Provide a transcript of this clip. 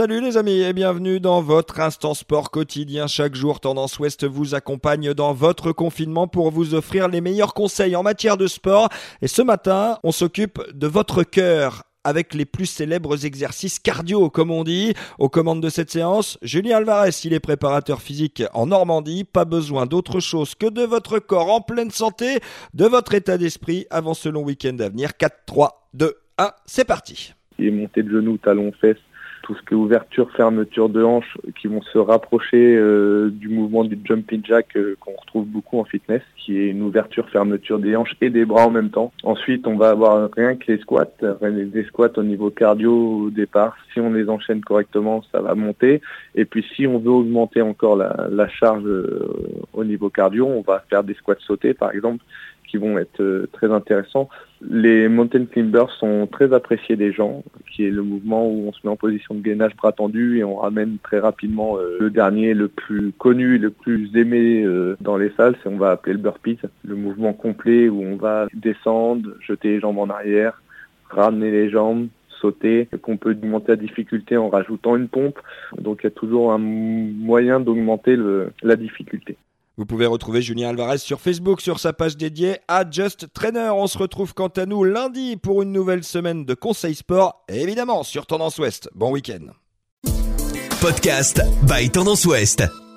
Salut les amis et bienvenue dans votre instant sport quotidien. Chaque jour, Tendance Ouest vous accompagne dans votre confinement pour vous offrir les meilleurs conseils en matière de sport. Et ce matin, on s'occupe de votre cœur avec les plus célèbres exercices cardio, comme on dit. Aux commandes de cette séance, Julien Alvarez, il est préparateur physique en Normandie. Pas besoin d'autre chose que de votre corps en pleine santé, de votre état d'esprit avant ce long week-end à venir. 4, 3, 2, 1, c'est parti. Et montée de genoux, talons, fesses, tout ce qui est ouverture, fermeture de hanches, qui vont se rapprocher euh, du mouvement du jumping jack euh, qu'on retrouve beaucoup en fitness, qui est une ouverture, fermeture des hanches et des bras en même temps. Ensuite, on va avoir rien que les squats, des squats au niveau cardio au départ. Si on les enchaîne correctement, ça va monter. Et puis, si on veut augmenter encore la, la charge euh, au niveau cardio, on va faire des squats sautés, par exemple, qui vont être euh, très intéressants. Les mountain climbers sont très appréciés des gens, qui est le mouvement où on se met en position de gainage bras tendu et on ramène très rapidement euh, le dernier, le plus connu, le plus aimé euh, dans les salles, c'est on va appeler le burpees, le mouvement complet où on va descendre, jeter les jambes en arrière, ramener les jambes, sauter, qu'on peut augmenter la difficulté en rajoutant une pompe. Donc il y a toujours un moyen d'augmenter la difficulté. Vous pouvez retrouver Julien Alvarez sur Facebook sur sa page dédiée à Just Trainer. On se retrouve quant à nous lundi pour une nouvelle semaine de conseils sport et évidemment sur Tendance Ouest. Bon week-end. Podcast by Tendance Ouest.